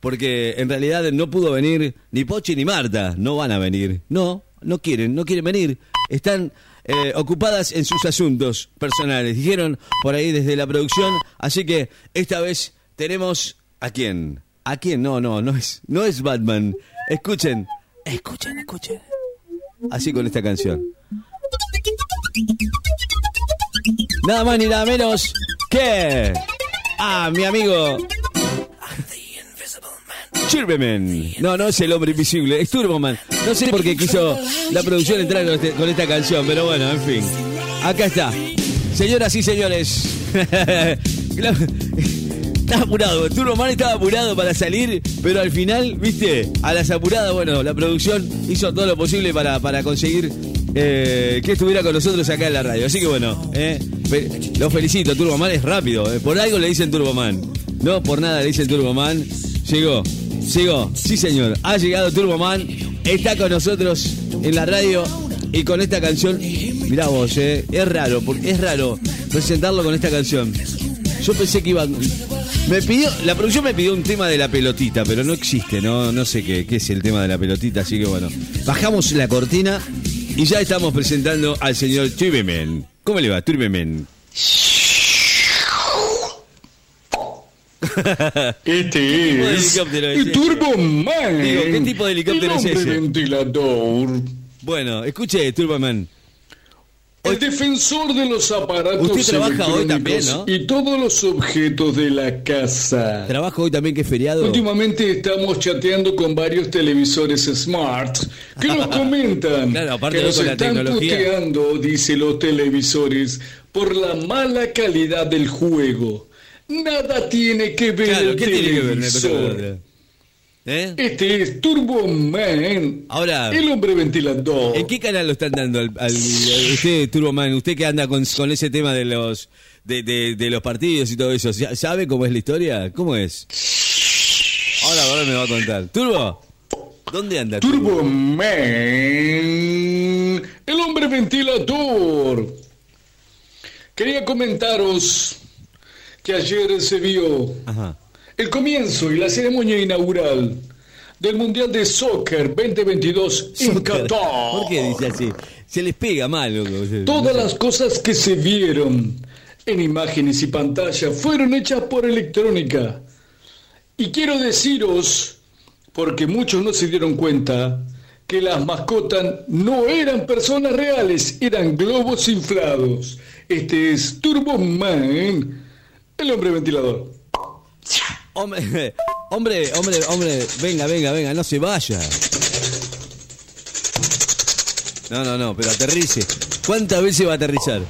porque en realidad no pudo venir ni Pochi ni Marta, no van a venir. No, no quieren, no quieren venir. Están eh, ocupadas en sus asuntos personales, dijeron por ahí desde la producción, así que esta vez tenemos a quién? ¿A quién? No, no, no es, no es Batman. Escuchen, escuchen, escuchen. Así con esta canción. Nada más ni nada menos que a mi amigo Chirbeman. No, no es el hombre invisible, es Turboman. No sé por qué quiso la producción entrar con, este- con esta canción, pero bueno, en fin. Acá está. Señoras y señores. Estaba apurado, Turboman estaba apurado para salir, pero al final, viste, a las apuradas, bueno, la producción hizo todo lo posible para, para conseguir eh, que estuviera con nosotros acá en la radio. Así que bueno, eh, lo felicito, Turboman es rápido, eh, por algo le dicen Turboman. No, por nada le dicen Turboman. Llegó, llegó, sí señor, ha llegado Turboman, está con nosotros en la radio y con esta canción, mirá vos, eh, es raro, porque es raro presentarlo con esta canción. Yo pensé que iba. Me pidió, la producción me pidió un tema de la pelotita, pero no existe, no, no sé qué, es el tema de la pelotita, así que bueno. Bajamos la cortina y ya estamos presentando al señor Turbeman. ¿Cómo le va, Turbeman? Este es el ese? Turbo Man. Digo, ¿qué tipo de helicóptero el es ese? ventilador. Bueno, escuche, Turbeman. El defensor de los aparatos Usted trabaja hoy electrónicos también, ¿no? y todos los objetos de la casa. Trabajo hoy también que es feriado. Últimamente estamos chateando con varios televisores smart que nos comentan Claro, aparte que de nos con la están tecnología. puteando, dice los televisores, por la mala calidad del juego. Nada tiene que ver Claro, el ¿qué tiene que ver televisor. ¿Eh? Este es Turbo Man, Ahora, el hombre ventilador. ¿En qué canal lo están dando al, al- a usted? Usted que anda con, con ese tema de los de, de- de los partidos y todo eso, ¿ya- ¿sabe cómo es la historia? ¿Cómo es? Ahora, ahora me va a contar. Turbo, ¿dónde anda? Turbo Man, el hombre ventilador. Quería comentaros que ayer se vio Ajá. el comienzo y la ceremonia inaugural del Mundial de Soccer 2022 en. Qatar. ¿Por qué dice así? Se les pega mal, loco. Todas las cosas que se vieron en imágenes y pantalla fueron hechas por electrónica. Y quiero deciros, porque muchos no se dieron cuenta, que las mascotas no eran personas reales, eran globos inflados. Este es Turbo Man, el hombre ventilador. Hombre, hombre, hombre, hombre, venga, venga, venga, no se vaya. No, no, no, pero aterrice. ¿Cuántas veces va a aterrizar?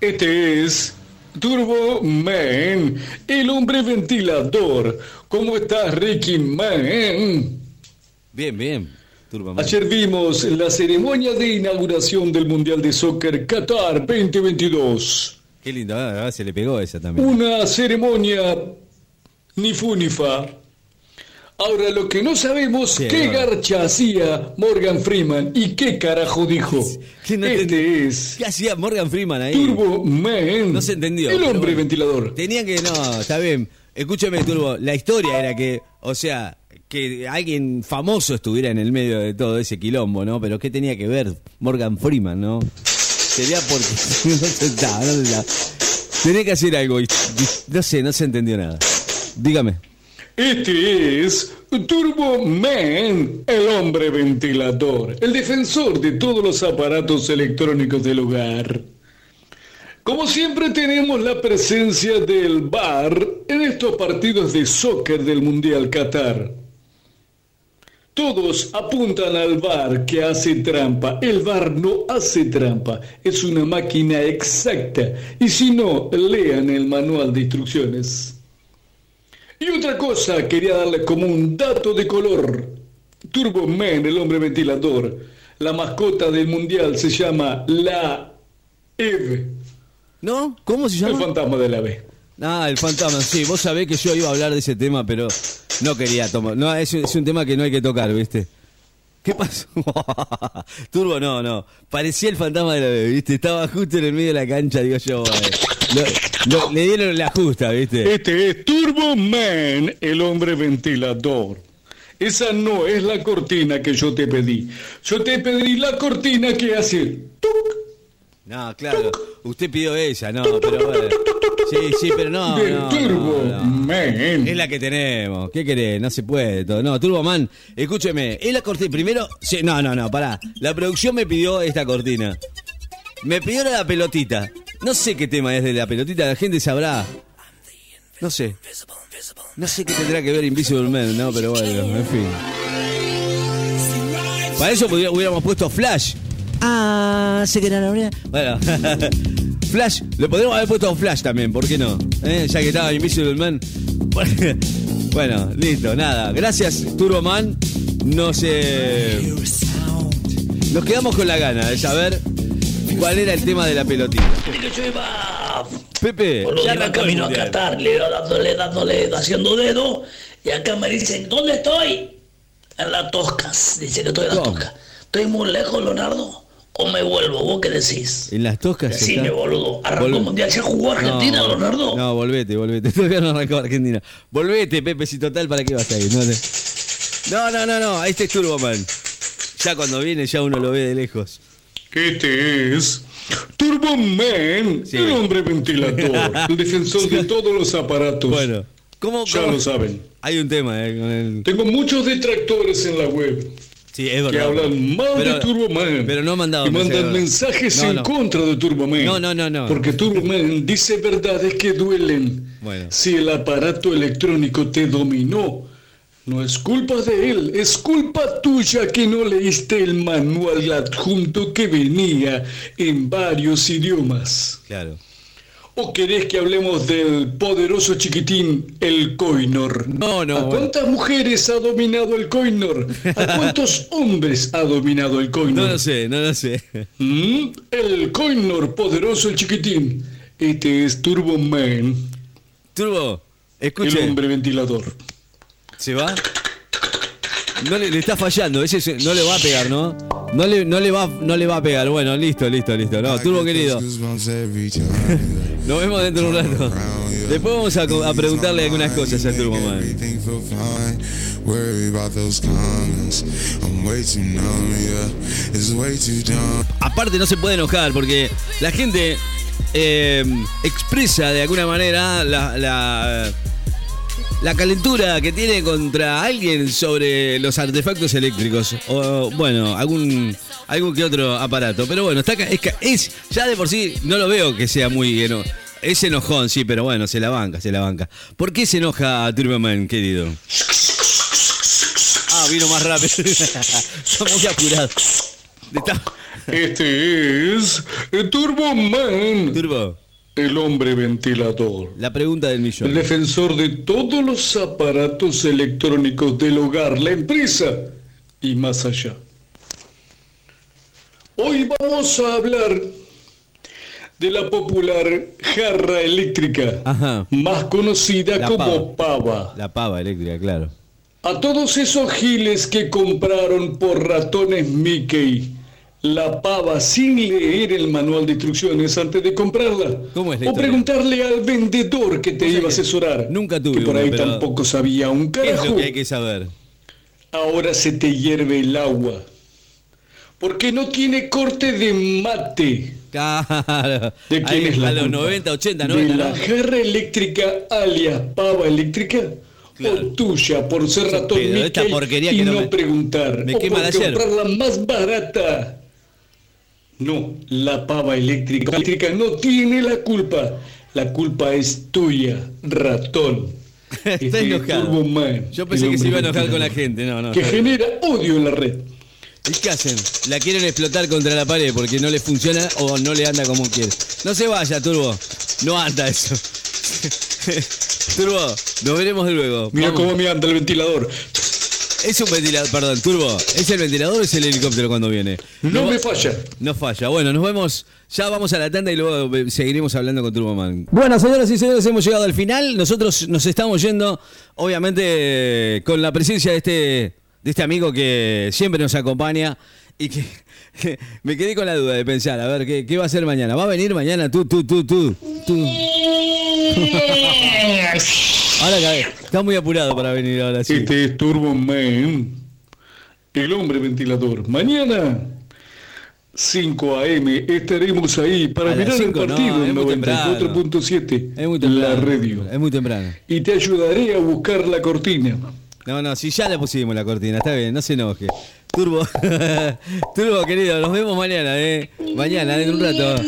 Este es Turbo Man, el hombre ventilador. ¿Cómo estás, Ricky Man? Bien, bien. Ayer vimos la ceremonia de inauguración del Mundial de Soccer Qatar 2022. Qué lindo, ah, ah, se le pegó esa también. Una ceremonia ni fu ni fa. Ahora lo que no sabemos Sí, qué no. garcha hacía Morgan Freeman y qué carajo dijo. Que no entendí. este es ¿Qué hacía Morgan Freeman ahí? Turbo Man. No se entendió, El hombre bueno. ventilador. Tenía que, no, está bien. Escúcheme, Turbo. La historia era que, o sea, que alguien famoso estuviera en el medio de todo ese quilombo, ¿no? Pero ¿qué tenía que ver Morgan Freeman, no? Sería porque no se no se estaba. Tenía que hacer algo y no sé, no se entendió nada. Dígame. Este es Turbo Man, el hombre ventilador, el defensor de todos los aparatos electrónicos del hogar. Como siempre tenemos la presencia del VAR en estos partidos de soccer del Mundial Qatar. Todos apuntan al VAR que hace trampa. El VAR no hace trampa, es una máquina exacta. Y si no, lean el manual de instrucciones. Y otra cosa, quería darle como un dato de color. Turbo Man, el hombre ventilador. La mascota del mundial se llama la Eve, ¿No? ¿Cómo se el llama? fantasma de la ave. Ah, el fantasma, sí, vos sabés que yo iba a hablar de ese tema, pero no quería tomar. No, es, es un tema que no hay que tocar, ¿viste? ¿Qué pasó? Turbo, no, no. Parecía el fantasma de la bebé, ¿viste? Estaba justo en el medio de la cancha, digo yo. lo- le dieron la justa, ¿viste? Este es Turbo Man, el hombre ventilador. Esa no es la cortina que yo te pedí. Yo te pedí la cortina que hace... tuc, No, claro. Usted pidió esa, no, pero bueno. Sí, sí, pero no. de no, Turbo no, no. Man. Es la que tenemos. ¿Qué querés? No se puede todo. No, Turboman, escúcheme. Es la cortina. Primero. sí, no, no, no, pará. La producción me pidió esta cortina. Me pidió la pelotita. No sé qué tema es de la pelotita. La gente sabrá. No sé. No sé qué tendrá que ver Invisible Man, no, pero bueno, en fin. Para eso hubiéramos puesto Flash. Ah, sé que era la verdad. Bueno, Flash, le podríamos haber puesto Flash también, ¿por qué no? ¿Eh? Ya que estaba Invisible Man. Bueno, listo, nada. Gracias, Turbo Man. No sé. Nos quedamos con la gana de saber cuál era el tema de la pelotita. Pepe, boludo, ya iba camino a. Qatar, le iba dándole, dándole, haciendo dedo, y acá me dicen, ¿dónde estoy? En las Toscas, dice que estoy en las ¿Cómo? Toscas. ¿Estoy muy lejos, Leonardo? ¿O me vuelvo? ¿Vos qué decís? En las toscas. Decime, está- boludo. ¿Arrancó Vol- el mundial? ¿Ya jugó Argentina, No, Leonardo? No, volvete, volvete. Todavía no arrancó Argentina. Volvete, Pepe, si total, ¿para qué vas a ir? No, te- no, no, no, no, este es Turboman. Ya cuando viene, ya uno lo ve de lejos. Este es Turbo Man, Sí. el hombre ventilador, el defensor de todos los aparatos. Bueno, ¿cómo, ya cómo- lo saben. Hay un tema, ¿eh? Con el... Tengo muchos detractores en la web Sí, es que hablan mal Pero- de Turbo Man. Pero no han mandado y mandan mensajes. No, en no. contra de Turbo Man. No, no, no, no. Porque Turbo Man dice verdades que duelen. Bueno. Si el aparato electrónico te dominó, no es culpa de él, es culpa tuya que no leíste el manual adjunto que venía en varios idiomas. Claro. ¿O querés que hablemos del poderoso chiquitín, el Coinor? No, no, ¿A bueno. cuántas mujeres ha dominado el Coinor? ¿A cuántos hombres ha dominado el Coinor? No lo sé, no lo sé. ¿Mm? El Coinor, poderoso el chiquitín. Este es Turbo Man, Turbo, el escuche, hombre ventilador. ¿se va? No le, está fallando, ese se- no le va a pegar, ¿no? No le, no le va, no le va a pegar. Bueno, listo, listo, listo. No, Turbo querido. Nos vemos dentro de un rato. Después vamos a, a preguntarle algunas cosas a Turbo Man. Aparte no se puede enojar porque la gente eh, expresa de alguna manera la, la, la calentura que tiene contra alguien sobre los artefactos eléctricos o bueno, algún algún que otro aparato. Pero bueno, está es, es ya de por sí no lo veo que sea muy eno- es enojón, sí, pero bueno, se la banca, se la banca. ¿Por qué se enoja Turboman, querido? Ah, vino más rápido. Está muy apurado. Está- Este es el Turbo Man, Turbo, el hombre ventilador. la pregunta del El millón. defensor de todos los aparatos electrónicos del hogar, la empresa y más allá. Hoy vamos a hablar de la popular jarra eléctrica, Ajá. más conocida La como pava. La pava eléctrica, claro. A todos esos giles que compraron por ratones Mickey la pava sin leer el manual de instrucciones antes de comprarla. ¿Cómo es la o preguntarle al vendedor que te iba a asesorar. nunca tuve Que por ahí tampoco sabía un ¿Qué es carajo. lo que hay que saber? Ahora se te hierve el agua. Porque no tiene corte de mate. Claro. ¿De quién Ahí, es la A los culpa? 90, 80, ¿De 90, la ¿no? jarra eléctrica alias pava eléctrica? Claro. ¿O tuya por ser ratón esta porquería y que no me- preguntar? me ¿O por la comprarla más barata? No, la pava eléctrica, eléctrica no tiene la culpa. La culpa es tuya, ratón. Está Este enojado. Turbo Man, Yo pensé que se iba a enojar con la gente. No, no. Que genera odio en la red. ¿Y qué hacen? ¿La quieren explotar contra la pared porque no le funciona o no le anda como quiere? No se vaya, Turbo. No anda eso. Turbo, nos veremos de luego. Mira Vamos. cómo me anda el ventilador. Es un ventilador, perdón, Turbo. ¿Es el ventilador o es el helicóptero cuando viene? No me falla. No falla. Bueno, nos vemos. Ya vamos a la tanda y luego eh, seguiremos hablando con Turboman. Bueno, señoras y señores, hemos llegado al final. Nosotros nos estamos yendo, obviamente, con la presencia de este, de este amigo que siempre nos acompaña y que, me quedé con la duda de pensar, a ver, ¿qué, qué va a hacer mañana? ¿Va a venir mañana tú, tú, tú, tú? tú? Ahora cabe. Está muy apurado para venir ahora sí. Este es Turbo Man, el hombre ventilador. Mañana, 5 a.m., estaremos ahí para A mirar el 5 no, partido en muy temprano. 94.7, Es muy la radio. Es muy temprano. Y te ayudaré a buscar la cortina. No, no, si ya le pusimos la cortina, está bien, no se enoje. Turbo, Turbo querido, nos vemos mañana, eh. Mañana, en un rato.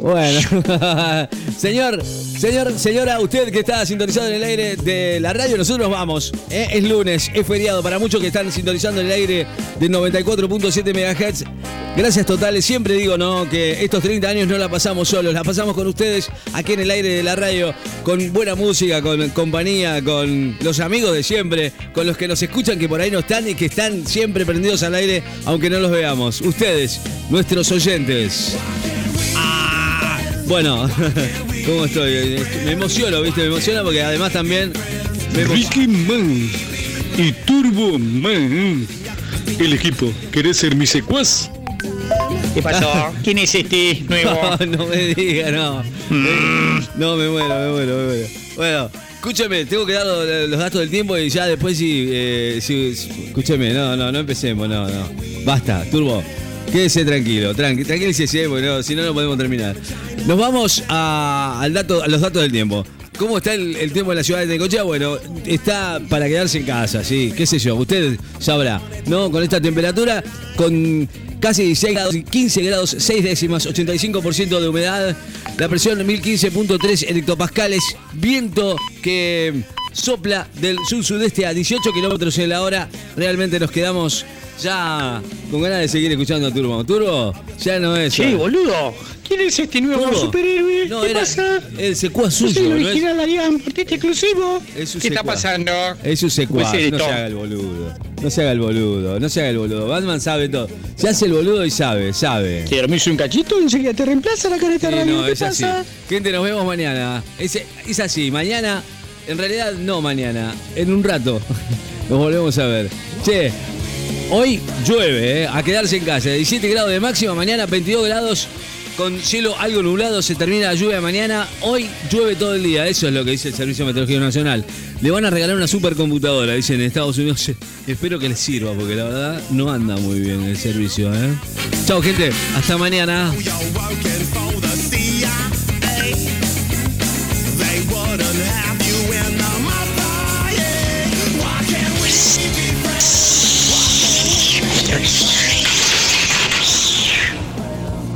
Bueno, señor, señor, señora, usted que está sintonizado en el aire de la radio, nosotros vamos. ¿eh? Es lunes, es feriado para muchos que están sintonizando en el aire de 94.7 MHz. Gracias totales. Siempre digo, ¿no? Que estos 30 años no la pasamos solos, la pasamos con ustedes aquí en el aire de la radio, con buena música, con compañía, con los amigos de siempre, con los que nos escuchan que por ahí no están y que están siempre prendidos al aire, aunque no los veamos. Ustedes, nuestros oyentes. Bueno, ¿cómo estoy? Me emociono, ¿viste? Me emociono porque además también. emo- Ricky Man y Turbo Man. El equipo, ¿querés ser mi secuaz? ¿Qué pasó? ¿Quién es este nuevo? No, no me diga, no. No, me muero, me muero, me muero. Bueno, escúcheme, tengo que dar los, los datos del tiempo y ya después sí, eh, no, no, no empecemos, no, no. Basta, Turbo. Quédese tranquilo, tranqui, tranquilícese, porque no, si no, no podemos terminar. Nos vamos a, al dato, a los datos del tiempo. ¿Cómo está el, tiempo en la ciudad de Necochea? Bueno, está para quedarse en casa, sí, qué sé yo, usted sabrá, ¿no? Con esta temperatura, con casi 16 grados, 15 grados, 6 décimas, 85% de humedad, la presión 1015.3 hectopascales, viento que sopla del sur-sudeste a 18 kilómetros en la hora, realmente nos quedamos ya con ganas de seguir escuchando a Turbo. Turbo ya no es... Che, boludo. ¿Quién es este nuevo Turbo. superhéroe? No, ¿Qué era pasa? el secuaz Yo suyo, soy el ¿no es? original Arián, portete exclusivo. Es su ¿Qué está pasando? Es un secuaz, Pues, eh, no se haga el boludo. No se haga el boludo, no se haga el boludo. Batman sabe todo. Se hace el boludo y sabe, sabe. ¿Te dormís un cachito? Enseguida te reemplaza la careta Sí, radio. no, ¿Qué es así. pasa? Gente, nos vemos mañana. Es, es así, mañana, en realidad no mañana, en un rato. Nos volvemos a ver. Che, hoy llueve, ¿eh? a quedarse en casa. 17 grados de máxima, mañana 22 grados. Con cielo algo nublado, se termina la lluvia mañana. Hoy llueve todo el día, eso es lo que dice el Servicio Meteorológico Nacional. Le van a regalar una supercomputadora, dicen en Estados Unidos. Espero que les sirva, porque la verdad no anda muy bien el servicio. ¿eh? Chao, gente. Hasta mañana.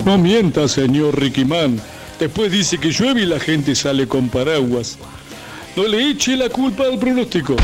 No mienta, señor Ricky Man. Después dice que llueve y la gente sale con paraguas. No le eche la culpa al pronóstico.